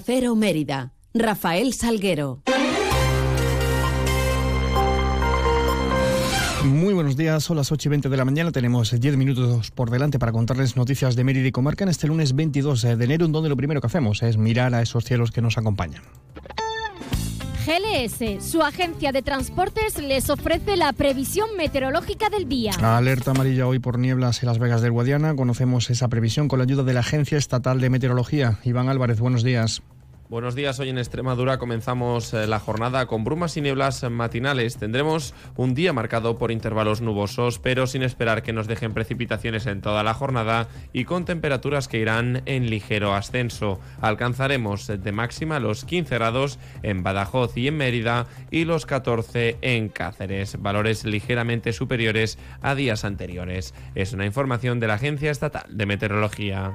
Cero Mérida. Rafael Salguero. Muy buenos días, son las 8 y 20 de la mañana. Tenemos 10 minutos por delante para contarles noticias de Mérida y Comarca en este lunes 22 de enero, en donde lo primero que hacemos es mirar a esos cielos que nos acompañan. GLS, su agencia de transportes, les ofrece la previsión meteorológica del día. Alerta amarilla hoy por nieblas en Las Vegas del Guadiana. Conocemos esa previsión con la ayuda de la Agencia Estatal de Meteorología. Iván Álvarez, buenos días. Buenos días, hoy en Extremadura comenzamos eh, la jornada con brumas y nieblas matinales. Tendremos un día marcado por intervalos nubosos, pero sin esperar que nos dejen precipitaciones en toda la jornada y con temperaturas que irán en ligero ascenso. Alcanzaremos de máxima los 15 grados en Badajoz y en Mérida y los 14 en Cáceres, valores ligeramente superiores a días anteriores. Es una información de la Agencia Estatal de Meteorología.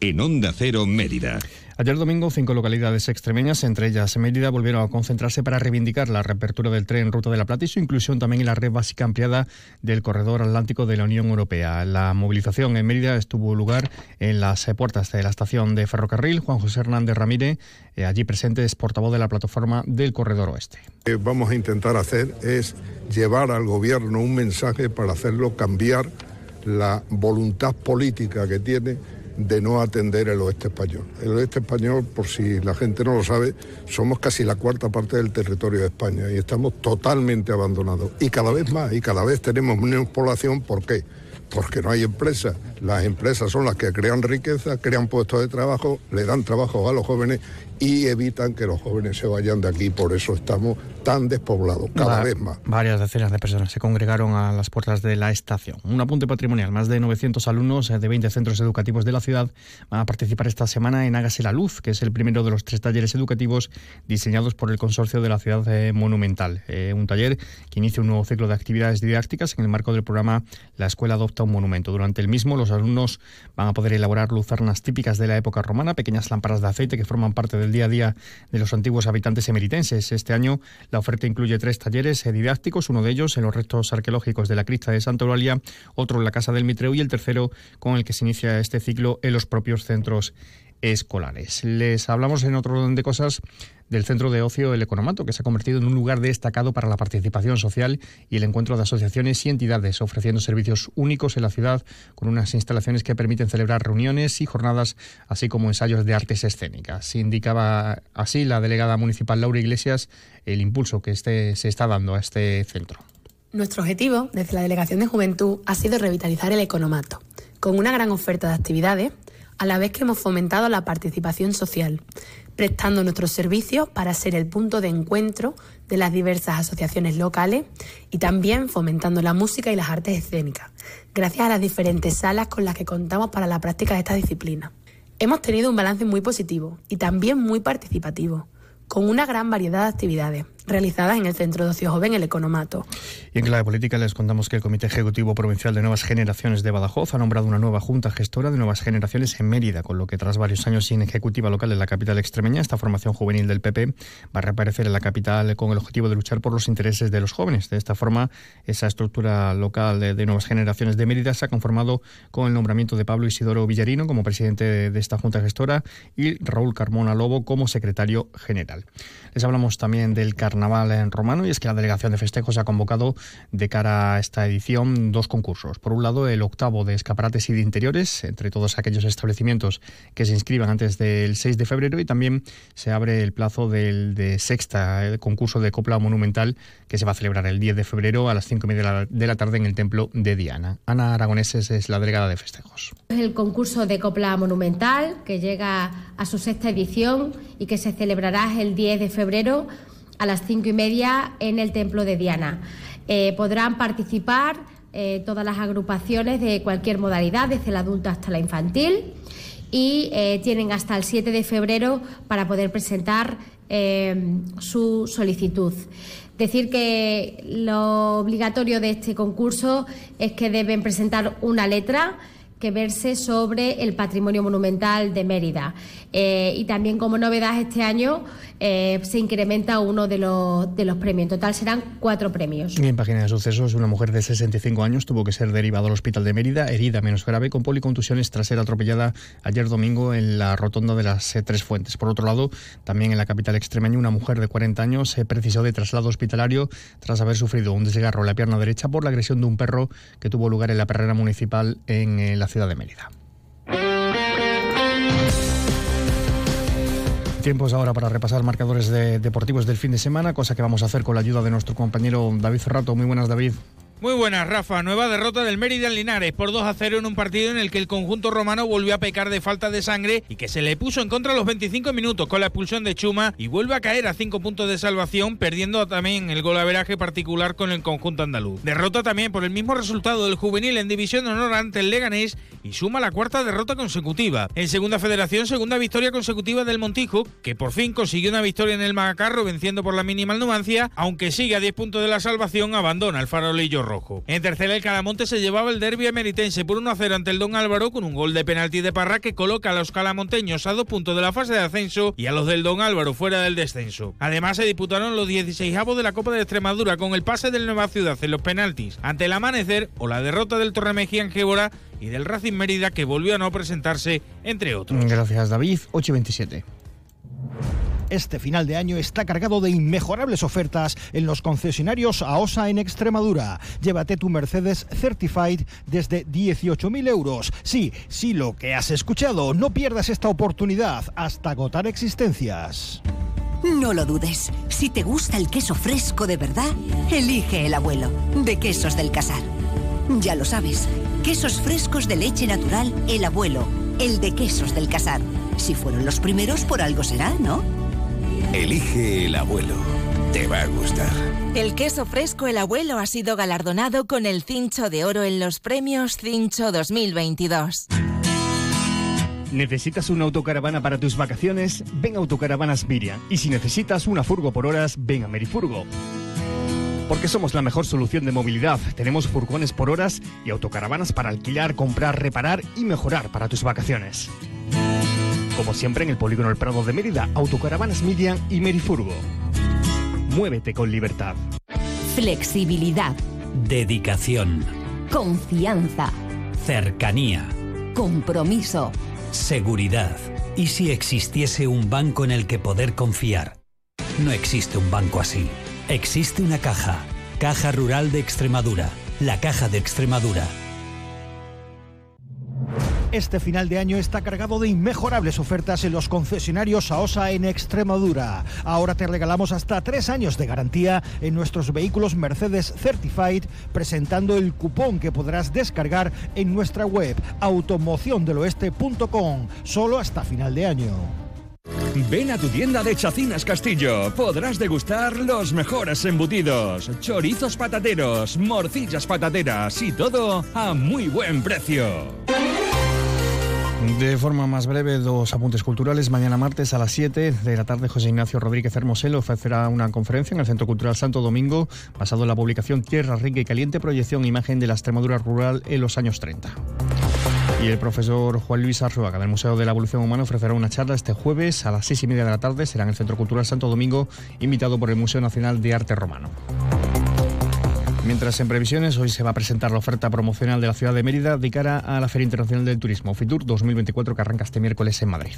en Onda Cero Mérida. Ayer domingo, cinco localidades extremeñas, entre ellas Mérida, volvieron a concentrarse para reivindicar la reapertura del tren en Ruta de la Plata y su inclusión también en la red básica ampliada del corredor atlántico de la Unión Europea. La movilización en Mérida estuvo lugar en las puertas de la estación de ferrocarril. Juan José Hernández Ramírez, eh, allí presente, es portavoz de la plataforma del corredor oeste. Lo que vamos a intentar hacer es llevar al gobierno un mensaje para hacerlo cambiar la voluntad política que tiene de no atender el oeste español. El oeste español, por si la gente no lo sabe, somos casi la cuarta parte del territorio de España y estamos totalmente abandonados. Y cada vez más, y cada vez tenemos menos población, ¿por qué? Porque no hay empresas. Las empresas son las que crean riqueza, crean puestos de trabajo, le dan trabajo a los jóvenes y evitan que los jóvenes se vayan de aquí. Por eso estamos tan despoblados, cada Va- vez más. Varias decenas de personas se congregaron a las puertas de la estación. Un apunte patrimonial. Más de 900 alumnos de 20 centros educativos de la ciudad van a participar esta semana en Hágase la Luz, que es el primero de los tres talleres educativos diseñados por el Consorcio de la Ciudad eh, Monumental. Eh, un taller que inicia un nuevo ciclo de actividades didácticas en el marco del programa La Escuela Adopta un Monumento. Durante el mismo, los alumnos van a poder elaborar luzarnas típicas de la época romana, pequeñas lámparas de aceite que forman parte del día a día de los antiguos habitantes emeritenses. Este año la oferta incluye tres talleres didácticos, uno de ellos en los restos arqueológicos de la cripta de Santa Eulalia, otro en la Casa del Mitreu y el tercero con el que se inicia este ciclo en los propios centros escolares. Les hablamos en otro orden de cosas del centro de ocio El Economato, que se ha convertido en un lugar destacado para la participación social y el encuentro de asociaciones y entidades, ofreciendo servicios únicos en la ciudad con unas instalaciones que permiten celebrar reuniones y jornadas, así como ensayos de artes escénicas. Indicaba así la delegada municipal Laura Iglesias el impulso que este, se está dando a este centro. Nuestro objetivo desde la Delegación de Juventud ha sido revitalizar el economato, con una gran oferta de actividades, a la vez que hemos fomentado la participación social, prestando nuestros servicios para ser el punto de encuentro de las diversas asociaciones locales y también fomentando la música y las artes escénicas, gracias a las diferentes salas con las que contamos para la práctica de esta disciplina. Hemos tenido un balance muy positivo y también muy participativo, con una gran variedad de actividades realizadas en el Centro de Ocio Joven El Economato, Y en clave política les contamos que el Comité Ejecutivo Provincial de Nuevas Generaciones de Badajoz ha nombrado una nueva junta gestora de nuevas generaciones en Mérida, con lo que tras varios años sin ejecutiva local en la capital extremeña, esta formación juvenil del PP va a reaparecer en la capital con el objetivo de luchar por los intereses de los jóvenes. De esta forma, esa estructura local de, de nuevas generaciones de Mérida se ha conformado con el nombramiento de Pablo Isidoro Villarino como presidente de, de esta junta gestora y Raúl Carmona Lobo como secretario general. Les hablamos también del carnaval en romano y es que la delegación de festejos ha convocado de cara a esta edición dos concursos. Por un lado, el octavo de escaparates y de interiores entre todos aquellos establecimientos que se inscriban antes del 6 de febrero y también se abre el plazo del de sexta el concurso de copla monumental que se va a celebrar el 10 de febrero a las 5 y media de la- de la tarde en el templo de Diana. Ana Aragoneses es la delegada de festejos. Es el concurso de Copla Monumental que llega a su sexta edición y que se celebrará el 10 de febrero a las cinco y media en el Templo de Diana. Eh, podrán participar eh, todas las agrupaciones de cualquier modalidad, desde la adulta hasta la infantil, y eh, tienen hasta el 7 de febrero para poder presentar su solicitud. Decir que lo obligatorio de este concurso es que deben presentar una letra que verse sobre el patrimonio monumental de Mérida. Eh, y también como novedad este año eh, se incrementa uno de los, de los premios. En total serán cuatro premios. en página de sucesos, una mujer de 65 años tuvo que ser derivada al hospital de Mérida, herida menos grave, con policontusiones tras ser atropellada ayer domingo en la rotonda de las eh, Tres Fuentes. Por otro lado, también en la capital extremeña, una mujer de 40 años se precisó de traslado hospitalario tras haber sufrido un desgarro en la pierna derecha por la agresión de un perro que tuvo lugar en la perrera municipal en la ciudad de Mérida. Tiempos ahora para repasar marcadores deportivos del fin de semana, cosa que vamos a hacer con la ayuda de nuestro compañero David Ferrato. Muy buenas, David. Muy buenas, Rafa. Nueva derrota del Mérida Linares por 2 a 0 en un partido en el que el conjunto romano volvió a pecar de falta de sangre y que se le puso en contra los 25 minutos con la expulsión de Chuma y vuelve a caer a 5 puntos de salvación, perdiendo también el golaveraje particular con el conjunto andaluz. Derrota también por el mismo resultado del juvenil en División de Honor ante el Leganés y suma la cuarta derrota consecutiva. En Segunda Federación, segunda victoria consecutiva del Montijo, que por fin consiguió una victoria en el Magacarro venciendo por la mínima Numancia, aunque sigue a 10 puntos de la salvación, abandona el farolillo rojo. En tercera, el Calamonte se llevaba el derbi emeritense por 1-0 ante el Don Álvaro con un gol de penalti de Parra que coloca a los calamonteños a dos puntos de la fase de ascenso y a los del Don Álvaro fuera del descenso. Además, se disputaron los 16 avos de la Copa de Extremadura con el pase del Nueva Ciudad en los penaltis ante el amanecer o la derrota del Torremejía en Gébora y del Racing Mérida que volvió a no presentarse, entre otros. Gracias, David. 8 y 27. Este final de año está cargado de inmejorables ofertas en los concesionarios AOSA en Extremadura. Llévate tu Mercedes Certified desde 18.000 euros. Sí, sí, lo que has escuchado. No pierdas esta oportunidad hasta agotar existencias. No lo dudes. Si te gusta el queso fresco de verdad, elige el abuelo de Quesos del Casar. Ya lo sabes, quesos frescos de leche natural, el abuelo, el de Quesos del Casar. Si fueron los primeros, por algo será, ¿no? Elige el abuelo. Te va a gustar. El queso fresco El Abuelo ha sido galardonado con el Cincho de Oro en los premios Cincho 2022. ¿Necesitas una autocaravana para tus vacaciones? Ven a Autocaravanas Miriam. Y si necesitas una furgo por horas, ven a Merifurgo. Porque somos la mejor solución de movilidad. Tenemos furgones por horas y autocaravanas para alquilar, comprar, reparar y mejorar para tus vacaciones. Como siempre en el Polígono El Prado de Mérida, Autocaravanas Midian y Merifurgo. Muévete con libertad. Flexibilidad. Dedicación. Confianza. Cercanía. Compromiso. Seguridad. ¿Y si existiese un banco en el que poder confiar? No existe un banco así. Existe una caja. Caja Rural de Extremadura. La Caja de Extremadura este final de año está cargado de inmejorables ofertas en los concesionarios AOSA en Extremadura. Ahora te regalamos hasta tres años de garantía en nuestros vehículos Mercedes Certified, presentando el cupón que podrás descargar en nuestra web automociondeloeste.com, solo hasta final de año. Ven a tu tienda de Chacinas Castillo. Podrás degustar los mejores embutidos, chorizos patateros, morcillas patateras y todo a muy buen precio. De forma más breve, dos apuntes culturales. Mañana martes a las 7 de la tarde, José Ignacio Rodríguez Hermoselo ofrecerá una conferencia en el Centro Cultural Santo Domingo, basado en la publicación Tierra Rica y Caliente, proyección e imagen de la Extremadura rural en los años 30. Y el profesor Juan Luis Arzuaga del Museo de la Evolución Humana ofrecerá una charla este jueves a las seis y media de la tarde. Será en el Centro Cultural Santo Domingo, invitado por el Museo Nacional de Arte Romano. Mientras en previsiones, hoy se va a presentar la oferta promocional de la ciudad de Mérida de cara a la Feria Internacional del Turismo, FITUR 2024, que arranca este miércoles en Madrid.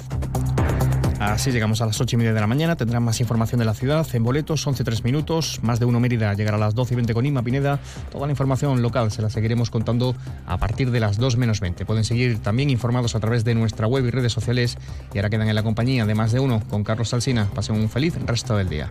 Así llegamos a las 8 y media de la mañana. Tendrán más información de la ciudad en boletos, 11-3 minutos. Más de uno Mérida llegará a las 12 y 20 con Inma Pineda. Toda la información local se la seguiremos contando a partir de las 2 menos 20. Pueden seguir también informados a través de nuestra web y redes sociales. Y ahora quedan en la compañía de más de uno con Carlos Salsina. Pasen un feliz resto del día.